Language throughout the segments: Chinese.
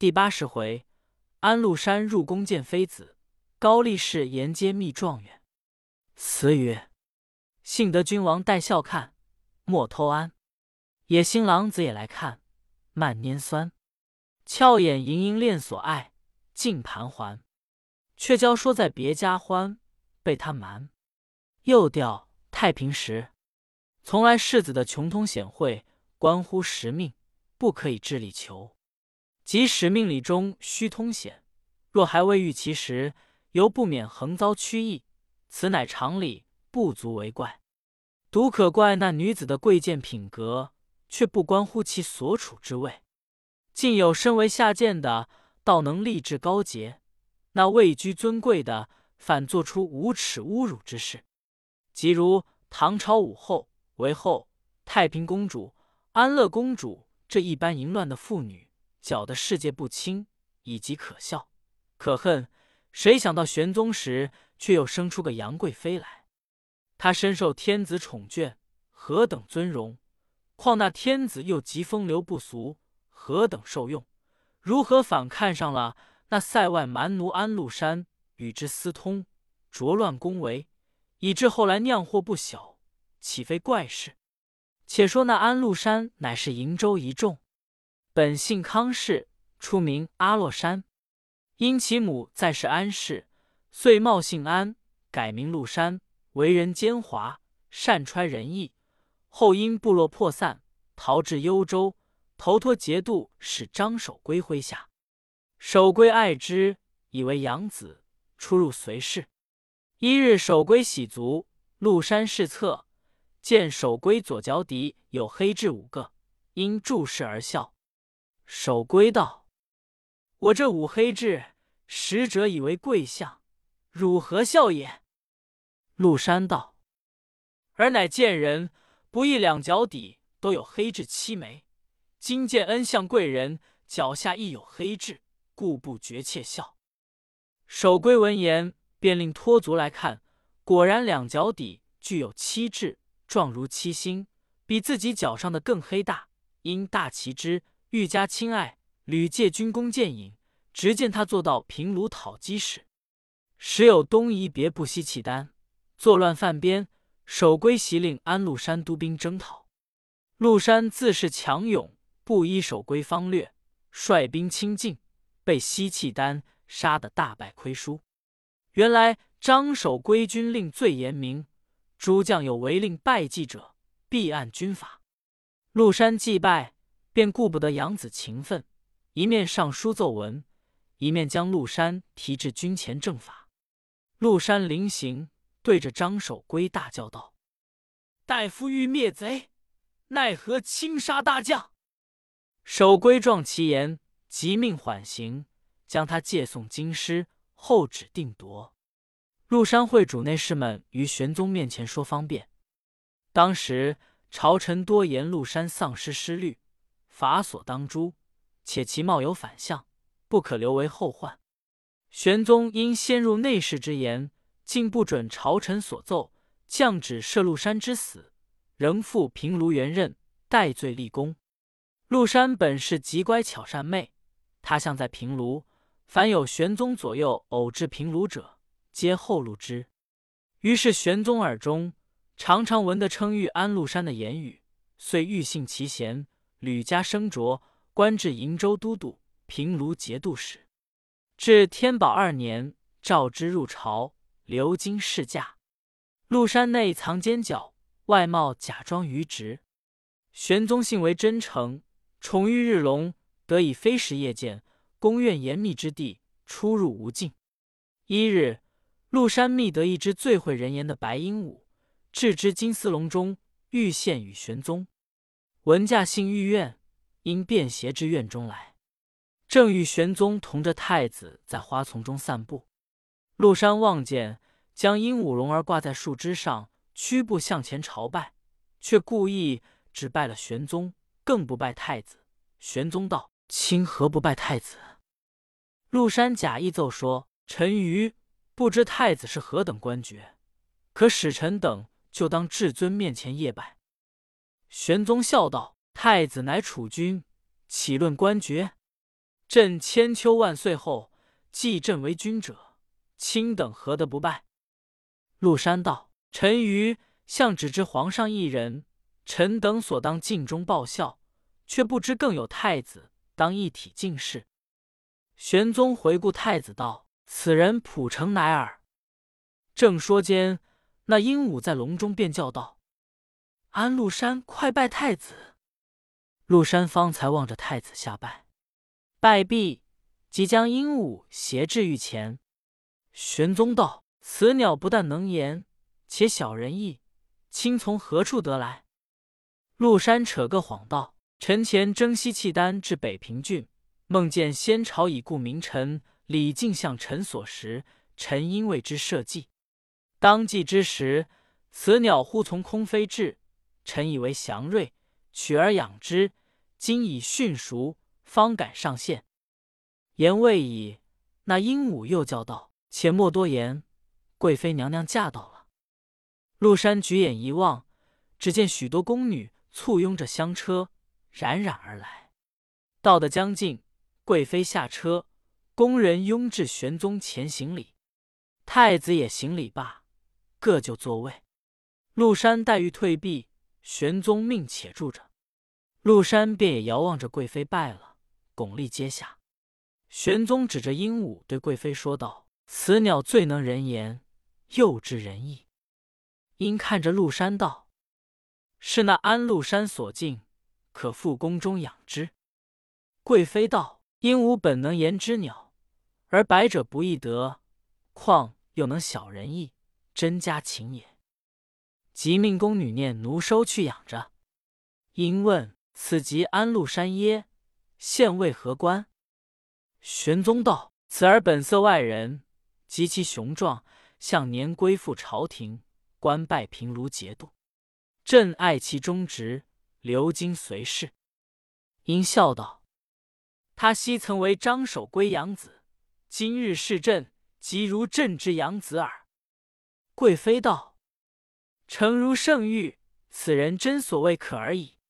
第八十回，安禄山入宫见妃子，高力士沿街觅状元。词曰：幸得君王带笑看，莫偷安。野心郎子也来看，慢拈酸。俏眼盈盈恋所爱，尽盘桓。却教说在别家欢，被他瞒。又调太平时，从来世子的穷通显晦，关乎时命，不可以智力求。即使命理中须通显，若还未遇其时，犹不免横遭曲意。此乃常理，不足为怪。独可怪那女子的贵贱品格，却不关乎其所处之位。竟有身为下贱的，倒能立志高洁；那位居尊贵的，反做出无耻侮辱之事。即如唐朝武后、韦后、太平公主、安乐公主这一般淫乱的妇女，搅得世界不清，以及可笑、可恨。谁想到玄宗时，却又生出个杨贵妃来？她深受天子宠眷，何等尊荣！况那天子又极风流不俗。何等受用？如何反看上了那塞外蛮奴安禄山，与之私通，浊乱宫闱，以致后来酿祸不小，岂非怪事？且说那安禄山乃是瀛州一众，本姓康氏，出名阿洛山。因其母在世安氏，遂冒姓安，改名禄山。为人奸猾，善揣人意。后因部落破散，逃至幽州。头托节度使张守圭麾下，守圭爱之，以为养子，出入随侍。一日，守圭洗足，禄山侍侧，见守圭左脚底有黑痣五个，因注视而笑。守珪道：“我这五黑痣，使者以为贵相，汝何笑也？”陆山道：“尔乃贱人，不义两脚底都有黑痣七枚。”今见恩相贵人脚下亦有黑痣，故不觉窃笑。守珪闻言，便令托足来看，果然两脚底具有七痣，状如七星，比自己脚上的更黑大。因大奇之，愈加亲爱，屡借军功见引，直见他做到平卢讨击使。时有东夷别部西契丹作乱犯边，守规袭令安禄山督兵征讨，禄山自恃强勇。不依守规方略，率兵亲进，被西契丹杀得大败亏输。原来张守珪军令最严明，诸将有违令败绩者，必按军法。陆山祭拜，便顾不得养子情分，一面上书奏文，一面将陆山提至军前正法。陆山临行，对着张守珪大叫道：“大夫欲灭贼，奈何轻杀大将？”守规状其言，即命缓刑，将他借送京师，后指定夺。陆山会主内侍们于玄宗面前说方便。当时朝臣多言陆山丧失失律，法所当诛，且其貌有反相，不可留为后患。玄宗因先入内侍之言，竟不准朝臣所奏，降旨赦陆山之死，仍复平卢元任，戴罪立功。陆山本是极乖巧善妹，他向在平卢，凡有玄宗左右偶至平卢者，皆后录之。于是玄宗耳中常常闻得称誉安禄山的言语，遂欲信其贤，吕家升擢，官至瀛州都督、平卢节度使。至天宝二年，召之入朝，留京侍驾。陆山内藏奸角，外貌假装愚直。玄宗信为真诚。宠遇日隆，得以飞时夜见，宫苑严密之地，出入无尽。一日，陆山觅得一只最会人言的白鹦鹉，置之金丝笼中，欲献与玄宗。文驾幸御苑，因便携至院中来。正与玄宗同着太子在花丛中散步，陆山望见，将鹦鹉笼儿挂在树枝上，屈步向前朝拜，却故意只拜了玄宗。更不拜太子。玄宗道：“卿何不拜太子？”陆山假意奏说：“臣愚不知太子是何等官爵，可使臣等就当至尊面前谒拜。”玄宗笑道：“太子乃储君，岂论官爵？朕千秋万岁后，继朕为君者，卿等何得不拜？”陆山道：“臣愚向只知皇上一人，臣等所当尽忠报效，却不知更有太子当一体进士。”玄宗回顾太子道：“此人普成乃尔。”正说间，那鹦鹉在笼中便叫道：“安禄山，快拜太子！”陆山方才望着太子下拜，拜毕，即将鹦鹉挟至御前。玄宗道：“此鸟不但能言，且晓人意，卿从何处得来？”陆山扯个谎道：“臣前征西契丹至北平郡，梦见先朝已故名臣李靖向臣所食，臣因为之设计。当祭之时，此鸟忽从空飞至，臣以为祥瑞，取而养之。今已驯熟，方敢上线。”言未已，那鹦鹉又叫道：“且莫多言，贵妃娘娘驾到了。”陆山举眼一望，只见许多宫女簇拥着香车，冉冉而来。到的将近，贵妃下车，宫人拥至玄宗前行礼，太子也行礼罢。各就座位，陆山待遇退避，玄宗命且住着。陆山便也遥望着贵妃拜了，巩立阶下。玄宗指着鹦鹉对贵妃说道：“此鸟最能人言，又知人意。”因看着陆山道：“是那安禄山所敬，可复宫中养之。”贵妃道：“鹦鹉本能言之鸟，而百者不易得，况又能晓人意。”真家情也，即命宫女念奴收去养着。因问：“此即安禄山耶？现为何官？”玄宗道：“此儿本色外人，极其雄壮，向年归附朝廷，官拜平卢节度。朕爱其忠直，留京随侍。”因笑道：“他昔曾为张守圭养子，今日视朕，即如朕之养子耳。”贵妃道：“诚如圣谕，此人真所谓可而已。”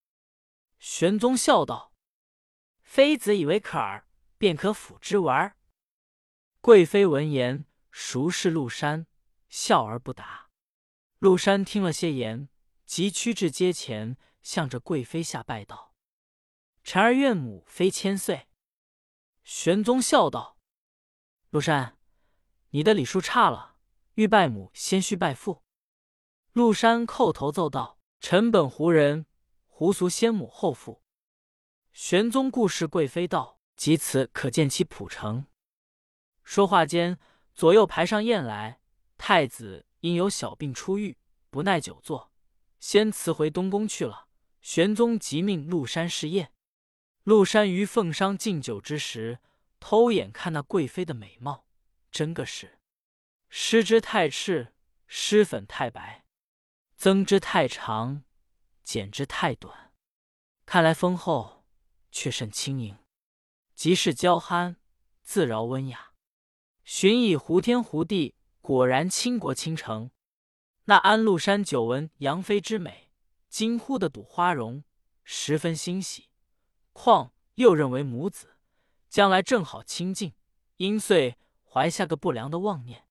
玄宗笑道：“妃子以为可儿，便可辅之玩。”贵妃闻言，熟视陆山，笑而不答。陆山听了些言，即趋至阶前，向着贵妃下拜道：“臣儿愿母妃千岁。”玄宗笑道：“陆山，你的礼数差了。”欲拜母，先须拜父。陆山叩头奏道：“臣本胡人，胡俗先母后父。”玄宗顾视贵妃道：“即此可见其朴诚。”说话间，左右排上宴来。太子因有小病出狱，不耐久坐，先辞回东宫去了。玄宗即命陆山侍宴。陆山于奉商敬酒之时，偷眼看那贵妃的美貌，真个是。施之太赤，施粉太白；增之太长，减之太短。看来丰厚，却甚轻盈；即是娇憨，自饶温雅。寻以胡天胡地，果然倾国倾城。那安禄山久闻杨妃之美，惊呼的睹花容，十分欣喜。况又认为母子将来正好亲近，因遂怀下个不良的妄念。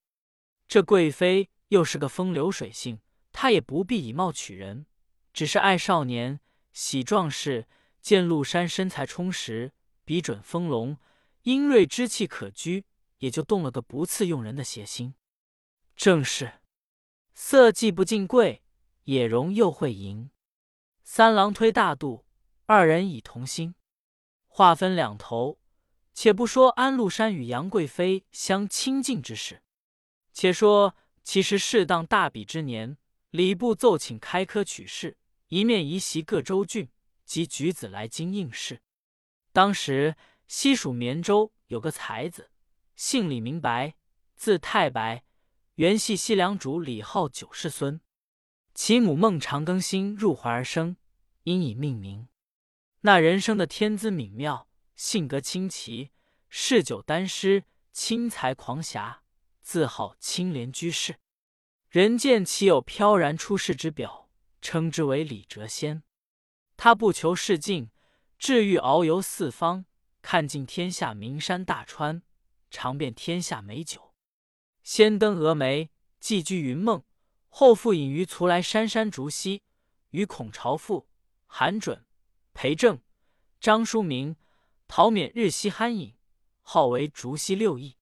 这贵妃又是个风流水性，他也不必以貌取人，只是爱少年喜壮士。见陆山身材充实，笔准丰隆，英锐之气可掬，也就动了个不次用人的邪心。正是色既不尽贵，也容又会淫。三郎推大度，二人已同心。话分两头，且不说安禄山与杨贵妃相亲近之事。且说，其实适当大比之年，礼部奏请开科取士，一面移席各州郡及举子来京应试。当时西蜀绵州有个才子，姓李，名白，字太白，原系西凉主李浩九世孙。其母孟长庚辛入怀而生，因以命名。那人生的天资敏妙，性格清奇，嗜酒丹诗，轻财狂侠。自号清廉居士，人见其有飘然出世之表，称之为李谪仙。他不求仕进，志欲遨游四方，看尽天下名山大川，尝遍天下美酒。先登峨眉，寄居云梦，后复隐于徂来山山竹溪，与孔朝父、韩准、裴政、张叔明、陶勉日夕酣饮，号为竹溪六艺。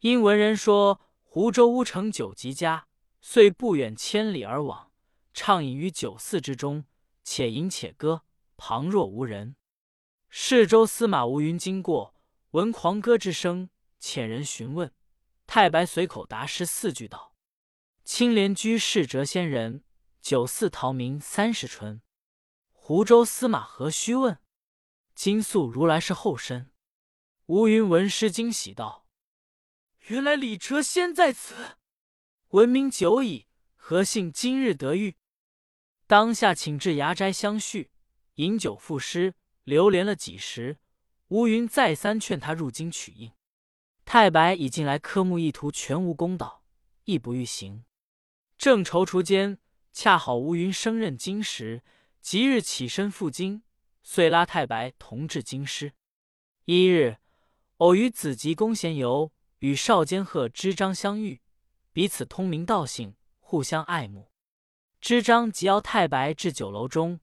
因闻人说湖州乌城酒极佳，遂不远千里而往，畅饮于酒肆之中，且饮且歌，旁若无人。市州司马吴云经过，闻狂歌之声，遣人询问。太白随口答诗四句道：“青莲居士谪仙人，酒肆逃名三十春。”湖州司马何须问？今宿如来是后身。吴云闻诗惊喜道：“原来李谪仙在此，闻名久矣，何幸今日得遇？”当下请至崖斋相叙，饮酒赋诗，流连了几时。吴云再三劝他入京取印。太白已进来科目一图，全无公道，亦不欲行。正踌躇间，恰好吴云升任京时，即日起身赴京，遂拉太白同至京师。一日，偶于子集宫闲游，与少监贺知章相遇，彼此通名道姓，互相爱慕。知章即邀太白至酒楼中，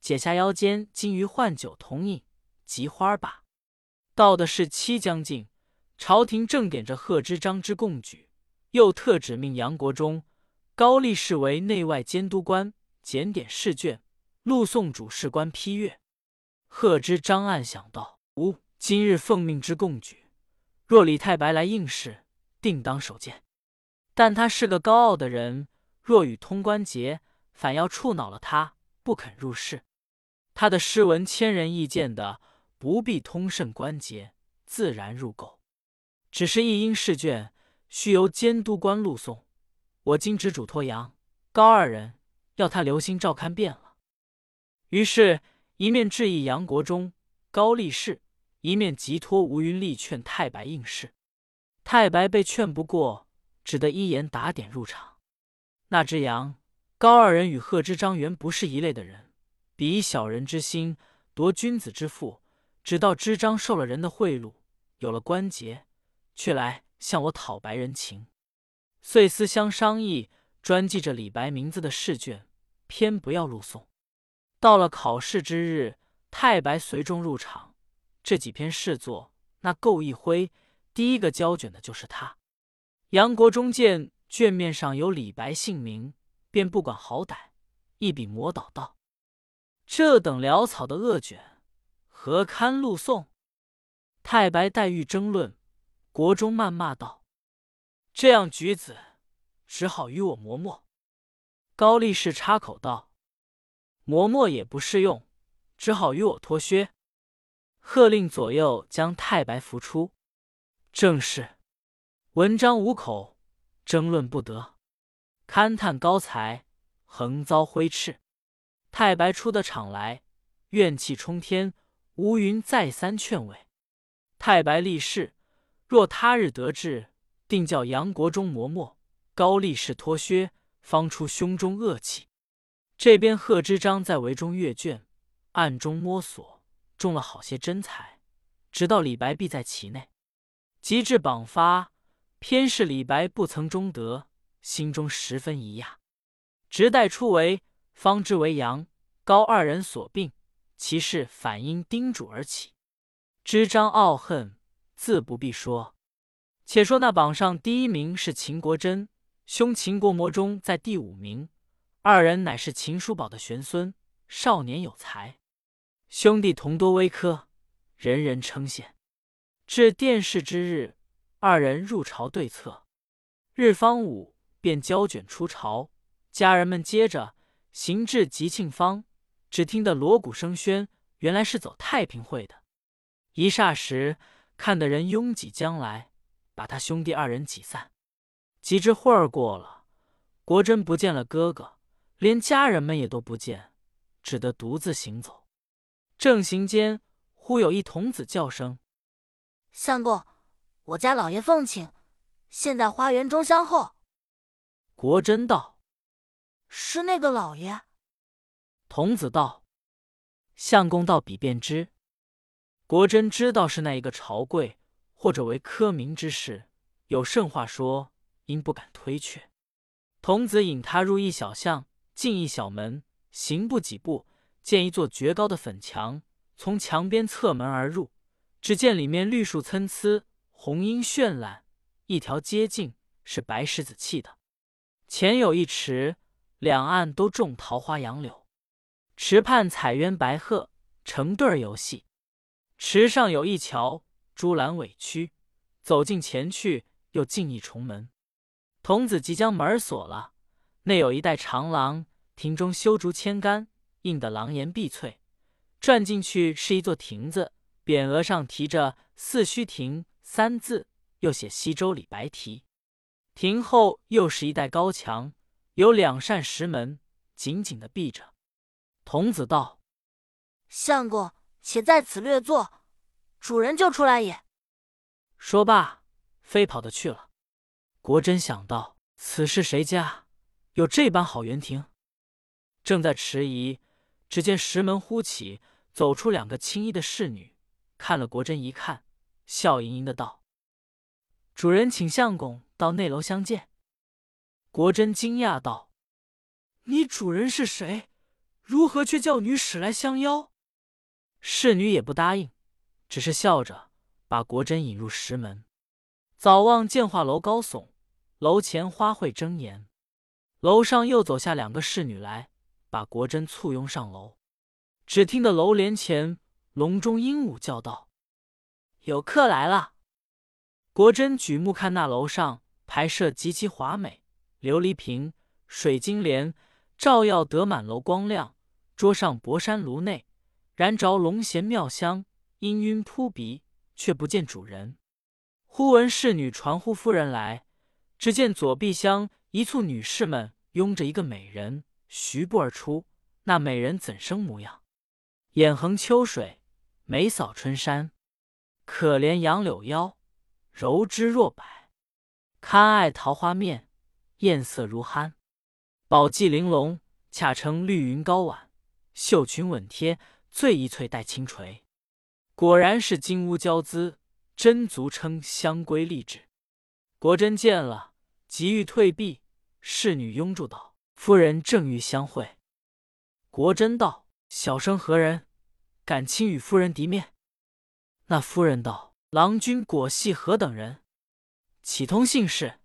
解下腰间金鱼换酒同饮，及花罢。到的是七将近。朝廷正点着贺知章之贡举，又特指命杨国忠、高力士为内外监督官，检点试卷，录送主事官批阅。贺知章暗想道：“吾今日奉命之贡举，若李太白来应试，定当首见。但他是个高傲的人，若与通关节，反要触恼了他，不肯入仕。他的诗文千人意见的，不必通甚关节，自然入垢。”只是一应试卷，须由监督官录送。我今只嘱托杨高二人，要他留心照看便了。于是，一面致意杨国忠、高力士，一面急托吴云力劝太白应试。太白被劝不过，只得一言打点入场。那只羊高二人与贺知章原不是一类的人，比以小人之心夺君子之腹，只道知章受了人的贿赂，有了关节。却来向我讨白人情，遂思相商议，专记着李白名字的试卷，偏不要录送。到了考试之日，太白随众入场，这几篇试作，那垢一挥，第一个交卷的就是他。杨国忠见卷面上有李白姓名，便不管好歹，一笔磨倒道：“这等潦草的恶卷，何堪录送？”太白待欲争论。国中谩骂道：“这样举子，只好与我磨墨。”高力士插口道：“磨墨也不适用，只好与我脱靴。”喝令左右将太白扶出。正是文章无口，争论不得，勘探高才，横遭挥斥。太白出的场来，怨气冲天。吴云再三劝慰，太白立誓。若他日得志，定叫杨国忠磨墨，高力士脱靴，方出胸中恶气。这边贺知章在围中阅卷，暗中摸索，中了好些真才，直到李白必在其内。及至榜发，偏是李白不曾中得，心中十分疑讶。直待出为，方知为杨高二人所并，其事反因叮嘱而起。知章傲恨。自不必说，且说那榜上第一名是秦国珍，兄秦国模中在第五名，二人乃是秦叔宝的玄孙，少年有才，兄弟同多微科，人人称羡。至殿试之日，二人入朝对策，日方午，便交卷出朝，家人们接着行至吉庆坊，只听得锣鼓声喧，原来是走太平会的。一霎时。看的人拥挤将来，把他兄弟二人挤散。几只会儿过了，国珍不见了哥哥，连家人们也都不见，只得独自行走。正行间，忽有一童子叫声：“相公，我家老爷奉请，现在花园中相候。”国珍道：“是那个老爷。”童子道：“相公到彼便知。”国珍知道是那一个朝贵，或者为科名之事，有甚话说，因不敢推却。童子引他入一小巷，进一小门，行不几步，见一座绝高的粉墙，从墙边侧门而入，只见里面绿树参差，红樱绚烂，一条街径是白石子砌的，前有一池，两岸都种桃花杨柳，池畔彩鸢白鹤成对儿游戏，池上有一桥，朱栏委曲，走近前去，又进一重门。童子即将门锁了，内有一带长廊，亭中修竹千竿，映得廊檐碧翠。转进去是一座亭子，匾额上题着“四虚亭”三字，又写西周李白题。亭后又是一带高墙，有两扇石门，紧紧的闭着。童子道：“相公，且在此略坐，主人就出来也。”说罢，飞跑的去了。国珍想到此事谁家有这般好园亭，正在迟疑，只见石门忽起，走出两个青衣的侍女，看了国珍一看，笑盈盈的道：“主人请相公到内楼相见。”国珍惊讶道：“你主人是谁？如何却叫女使来相邀？”侍女也不答应，只是笑着把国珍引入石门。早望建化楼高耸，楼前花卉争妍。楼上又走下两个侍女来，把国珍簇拥上楼。只听得楼帘前笼中鹦鹉叫道：“有客来了。”国珍举目看那楼上排设极其华美，琉璃瓶、水晶帘，照耀得满楼光亮。桌上薄山炉内燃着龙涎妙香，氤氲扑鼻，却不见主人。忽闻侍女传呼夫人来，只见左壁厢一簇女士们拥着一个美人，徐步而出。那美人怎生模样？眼横秋水，眉扫春山，可怜杨柳腰，柔枝若柏，堪爱桃花面，艳色如憨。宝髻玲珑，恰称绿云高挽，绣裙稳贴，最一翠带轻垂。果然是金乌娇姿。真足称香闺丽质。国珍见了，急欲退避，侍女拥住道：“夫人正欲相会。”国珍道：“小生何人？敢轻与夫人敌面？”那夫人道：“郎君果系何等人？启通姓氏？”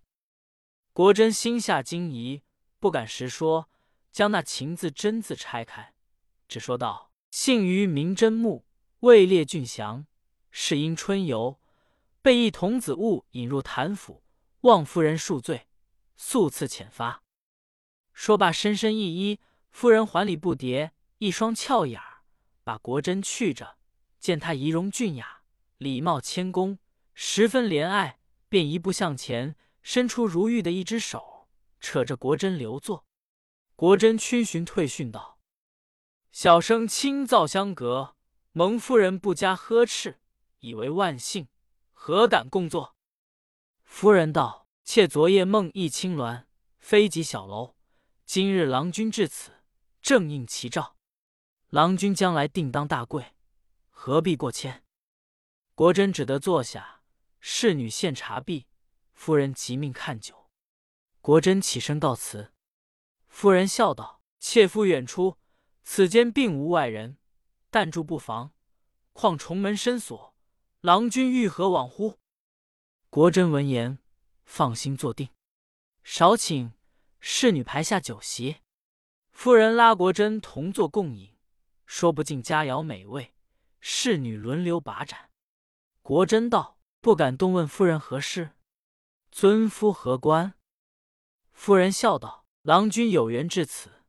国珍心下惊疑，不敢实说，将那情字真字拆开，只说道：“姓于名真木，位列俊祥，是因春游。”被一童子误引入谭府，望夫人恕罪，速赐遣发。说罢，深深一揖。夫人还礼不迭，一双俏眼儿把国珍去着，见他仪容俊雅，礼貌谦恭，十分怜爱，便一步向前，伸出如玉的一只手，扯着国珍留坐。国珍逡巡退训道：“小生清皂相隔，蒙夫人不加呵斥，以为万幸。”何敢共坐？夫人道：“妾昨夜梦忆青鸾，飞及小楼。今日郎君至此，正应其兆。郎君将来定当大贵，何必过谦？”国珍只得坐下。侍女献茶毕，夫人即命看酒。国珍起身告辞。夫人笑道：“妾夫远出，此间并无外人，但住不妨。况重门深锁。”郎君欲何往乎？国珍闻言，放心坐定。少请侍女排下酒席。夫人拉国珍同坐共饮，说不尽佳肴美味。侍女轮流把盏。国珍道：“不敢动问夫人何事？尊夫何官？”夫人笑道：“郎君有缘至此，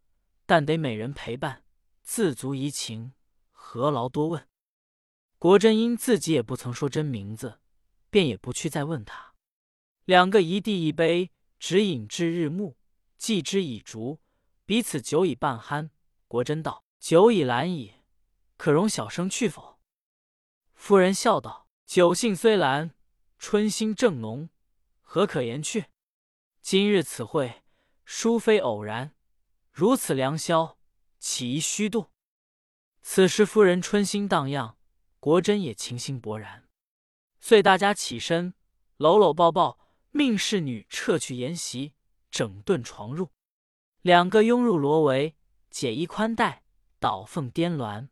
但得美人陪伴，自足怡情，何劳多问？”国珍因自己也不曾说真名字，便也不去再问他。两个一地一杯，只饮至日暮，继之以烛，彼此酒已半酣。国珍道：“酒已阑矣，可容小生去否？”夫人笑道：“酒兴虽阑，春心正浓，何可言去？今日此会，殊非偶然，如此良宵，岂宜虚度？”此时夫人春心荡漾。国珍也情心勃然，遂大家起身，搂搂抱抱，命侍女撤去筵席，整顿床褥，两个拥入罗帷，解衣宽带，倒凤颠鸾。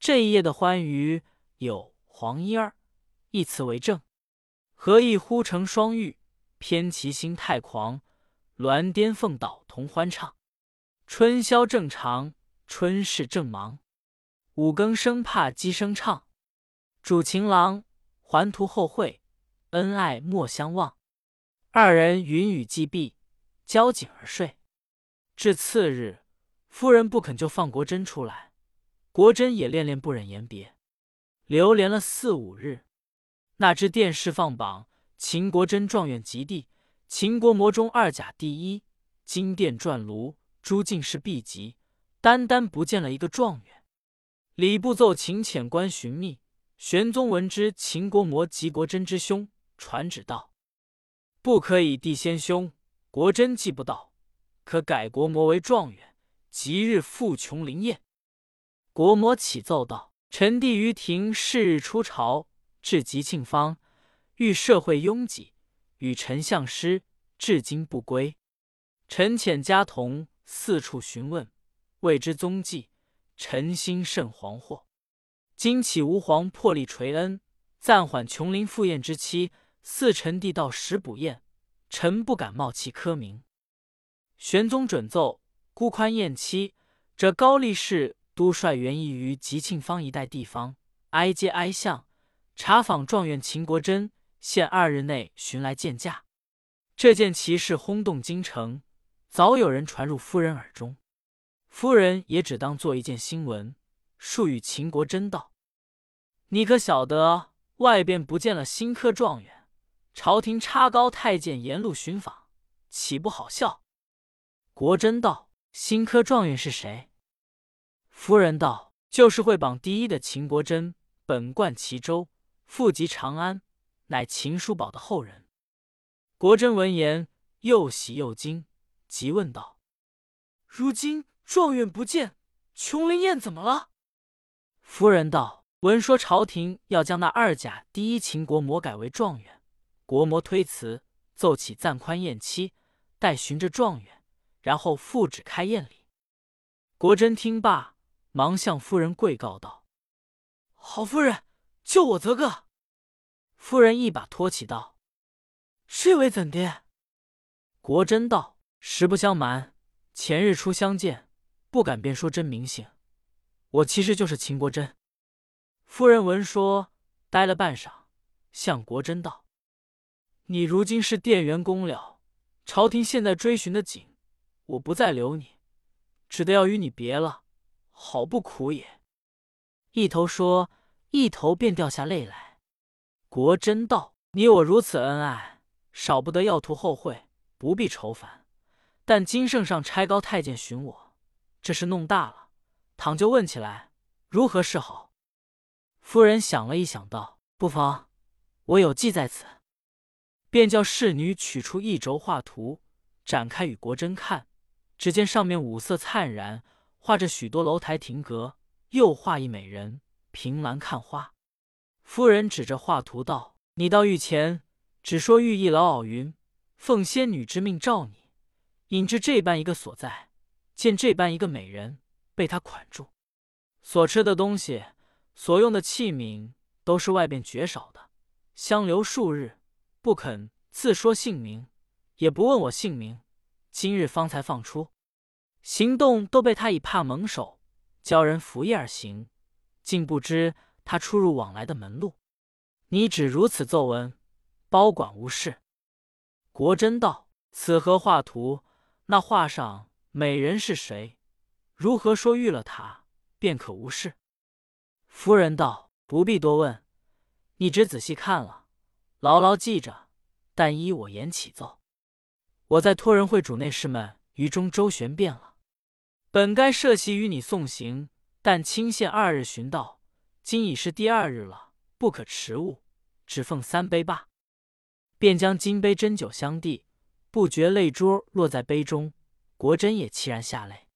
这一夜的欢愉，有黄莺儿一词为证：何意忽成双玉，偏其心太狂，鸾颠凤倒同欢唱。春宵正长，春事正忙。五更生怕鸡声唱，主情郎还图后会，恩爱莫相忘。二人云雨既毕，交颈而睡。至次日，夫人不肯就放国珍出来，国珍也恋恋不忍言别，流连了四五日。那只电视放榜，秦国真状元及第，秦国模中二甲第一，金殿转炉，诸进士毕集，单单不见了一个状元。礼部奏秦遣官寻觅，玄宗闻之，秦国模及国真之兄，传旨道：“不可以弟先兄，国真既不到，可改国模为状元，即日赴琼林宴。”国模启奏道：“臣弟于庭是日出朝，至吉庆坊，遇社会拥挤，与丞相师，至今不归。臣遣家童四处询问，未知踪迹。”臣心甚惶惑，今启吾皇破例垂恩，暂缓琼林赴宴之期，四臣弟到时补宴，臣不敢冒其科名。玄宗准奏，孤宽宴期，这高力士都率原意于吉庆坊一带地方，挨街挨巷查访状元秦国珍，限二日内寻来见驾。这件奇事轰动京城，早有人传入夫人耳中。夫人也只当做一件新闻，述与秦国珍道：“你可晓得外边不见了新科状元，朝廷插高太监沿路寻访，岂不好笑？”国珍道：“新科状元是谁？”夫人道：“就是会榜第一的秦国珍，本贯齐州，父籍长安，乃秦叔宝的后人。”国珍闻言，又喜又惊，急问道：“如今？”状元不见，琼林宴怎么了？夫人道：“闻说朝廷要将那二甲第一秦国模改为状元，国模推辞，奏起暂宽宴期，待寻着状元，然后复旨开宴礼。”国珍听罢，忙向夫人跪告道：“好夫人，救我则个！”夫人一把托起道：“这位怎的？”国珍道：“实不相瞒，前日初相见。”不敢便说真名姓，我其实就是秦国珍。夫人闻说，呆了半晌，向国珍道：“你如今是殿员公了，朝廷现在追寻的紧，我不再留你，只得要与你别了，好不苦也。”一头说，一头便掉下泪来。国珍道：“你我如此恩爱，少不得要图后会，不必愁烦。但金圣上差高太监寻我。”这事弄大了，倘就问起来，如何是好？夫人想了一想，道：“不妨，我有计在此。”便叫侍女取出一轴画图，展开与国珍看。只见上面五色灿然，画着许多楼台亭阁，又画一美人凭栏看花。夫人指着画图道：“你到御前，只说御意老媪云，奉仙女之命召你，引至这般一个所在。”见这般一个美人被他捆住，所吃的东西、所用的器皿都是外边绝少的，相留数日，不肯自说姓名，也不问我姓名，今日方才放出，行动都被他以怕蒙手，教人扶夜而行，竟不知他出入往来的门路。你只如此奏闻，包管无事。国珍道：“此何画图？那画上。”美人是谁？如何说遇了他便可无事？夫人道：“不必多问，你只仔细看了，牢牢记着。但依我言起奏。我在托人会主内侍们于中周旋遍了，本该设席与你送行，但清限二日寻到，今已是第二日了，不可迟误，只奉三杯罢。”便将金杯斟酒相递，不觉泪珠落在杯中。国珍也凄然下泪，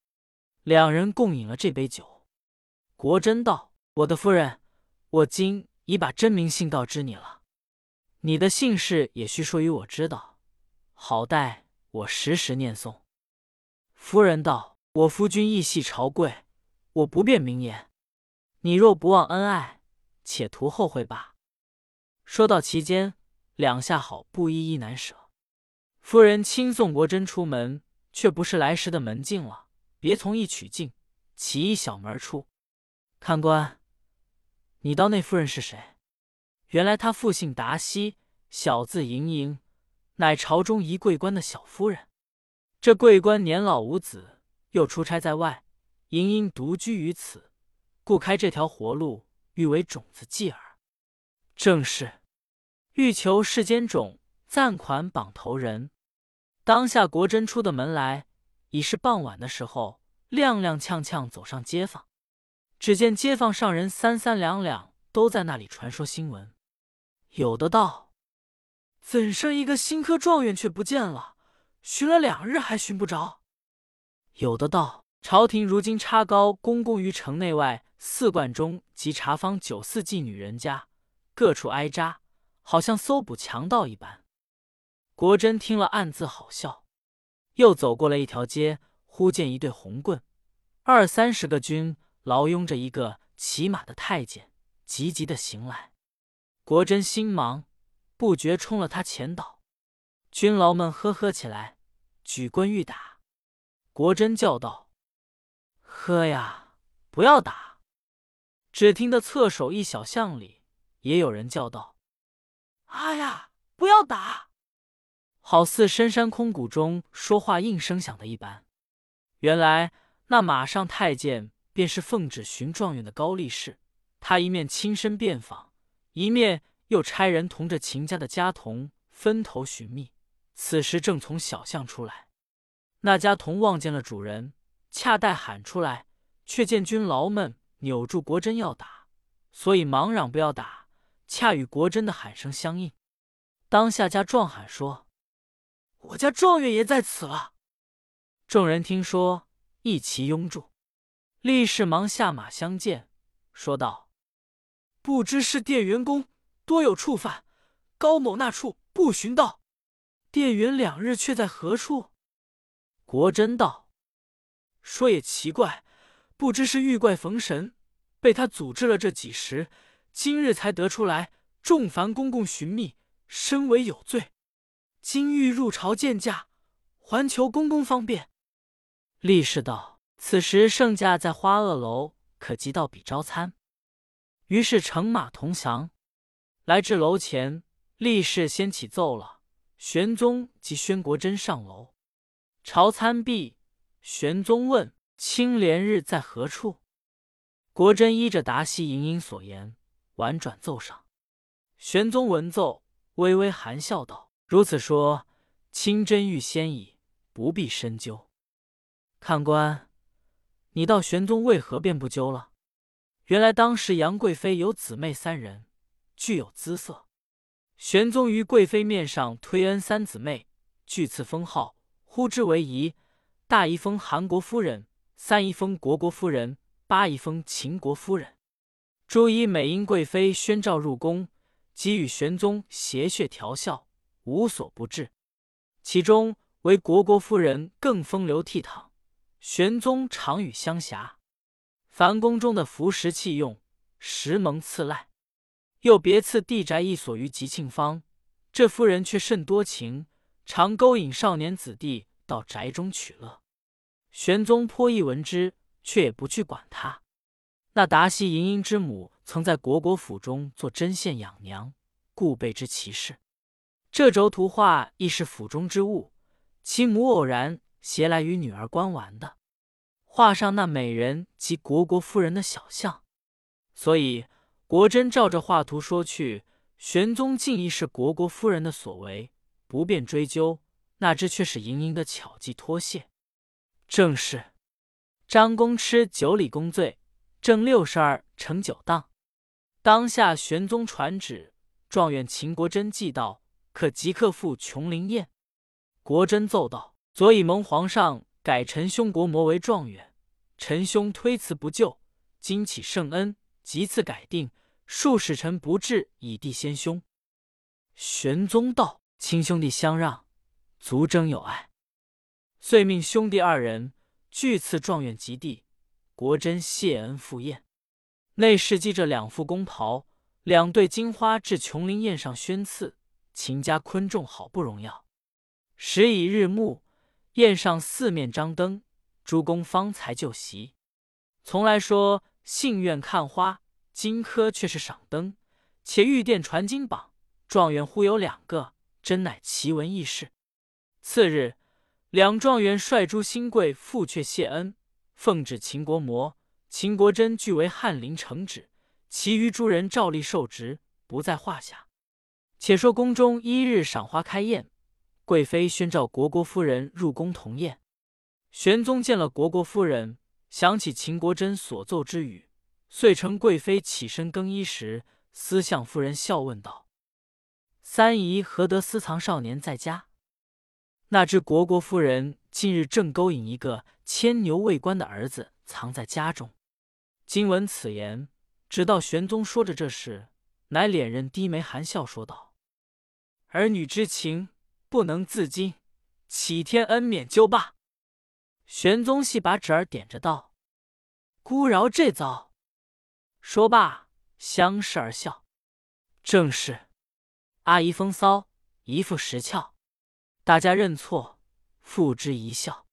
两人共饮了这杯酒。国珍道：“我的夫人，我今已把真名姓告知你了，你的姓氏也须说与我知道，好待我时时念诵。”夫人道：“我夫君义系朝贵，我不便明言。你若不忘恩爱，且图后会罢。”说到其间，两下好不依依难舍。夫人亲送国珍出门，却不是来时的门径了，别从一曲径，起一小门出。看官，你道那夫人是谁？原来她父姓达西，小字莹莹，乃朝中一贵官的小夫人。这贵官年老无子，又出差在外，莹莹独居于此，故开这条活路，欲为种子继耳。正是欲求世间种，暂款榜头人。当下国珍出的门来，已是傍晚的时候，踉踉跄跄走上街坊，只见街坊上人三三两两都在那里传说新闻。有的道：“怎生一个新科状元却不见了？”寻了两日还寻不着。有的道：朝廷如今插高公公于城内外四观中及茶坊酒肆妓女人家，各处挨扎，好像搜捕强盗一般。国珍听了，暗自好笑。又走过了一条街，忽见一对红棍，二三十个军牢拥着一个骑马的太监，急急的行来。国珍心忙，不觉冲了他前倒。军牢们呵呵起来。举棍欲打，国珍叫道：“呵呀，不要打！”只听得侧手一小巷里也有人叫道：“哎呀，不要打！”好似深山空谷中说话应声响的一般。原来那马上太监便是奉旨寻状元的高力士，他一面亲身遍访，一面又差人同着秦家的家童分头寻觅。此时正从小巷出来，那家童望见了主人，恰待喊出来，却见军牢们扭住国珍要打，所以忙嚷不要打，恰与国珍的喊声相应。当下家壮喊说：“我家状元也在此了。”众人听说，一齐拥住。立士忙下马相见，说道：“不知是店员工多有触犯，高某那处不寻到。”店员两日却在何处？国珍道：“说也奇怪，不知是遇怪逢神，被他阻滞了这几时，今日才得出来，众凡公公寻觅，身为有罪，今欲入朝见驾，还求公公方便。”力士道：“此时圣驾在花萼楼，可即到彼招参。”于是乘马同降，来至楼前，力士先起奏了。玄宗及宣国珍上楼，朝参毕，玄宗问：“青莲日在何处？”国珍依着达西莹莹所言，婉转奏上。玄宗闻奏，微微含笑道：“如此说，清真欲先矣，不必深究。看官，你道玄宗为何便不究了？原来当时杨贵妃有姊妹三人，具有姿色。”玄宗于贵妃面上推恩三姊妹，据赐封号，呼之为仪。大姨封韩国夫人，三姨封国国夫人，八姨封秦国夫人。朱姨每因贵妃宣召入宫，即与玄宗谐谑调笑，无所不至。其中为国国夫人更风流倜傥，玄宗常与相狎。凡宫中的服食器用，时蒙赐赖。又别赐地宅一所于吉庆坊，这夫人却甚多情，常勾引少年子弟到宅中取乐。玄宗颇亦闻之，却也不去管他。那达西莹莹之母曾在国国府中做针线养娘，故备知其事。这轴图画亦是府中之物，其母偶然携来与女儿观玩的。画上那美人及国国夫人的小像，所以。国珍照着画图说去，玄宗竟亦是国国夫人的所为，不便追究。那只却是盈盈的巧计脱卸。正是张公吃九里公醉，正六十二乘九当。当下玄宗传旨，状元秦国珍寄到，可即刻赴琼林宴。国珍奏道：“昨已蒙皇上改臣兄国模为状元，臣兄推辞不就，今起圣恩。”即次改定，数使臣不至，以弟先兄。”玄宗道：“亲兄弟相让，足征有爱。”遂命兄弟二人俱赐状元及第。国真谢恩赴宴，内侍系着两副宫袍、两对金花至琼林宴上宣赐。秦家昆仲好不荣耀。时已日暮，宴上四面张灯，诸公方才就席。从来说信院看花，荆轲却是赏灯。且御殿传金榜，状元忽有两个，真乃奇闻异事。次日，两状元率诸新贵赴阙谢恩。奉旨秦国模、秦国真俱为翰林承旨，其余诸人照例受职，不在话下。且说宫中一日赏花开宴，贵妃宣召国国夫人入宫同宴。玄宗见了国国夫人，想起秦国真所奏之语，遂乘贵妃起身更衣时，私向夫人笑问道：“三姨何得私藏少年在家？”那知国国夫人近日正勾引一个牵牛卫官的儿子藏在家中。今闻此言，直到玄宗说着这事，乃脸人低眉含笑说道：“儿女之情不能自禁，启天恩免就罢。”玄宗细把纸儿点着道：“姑饶这遭。”说罢，相视而笑。正是阿姨风骚，姨父石俏。大家认错，付之一笑。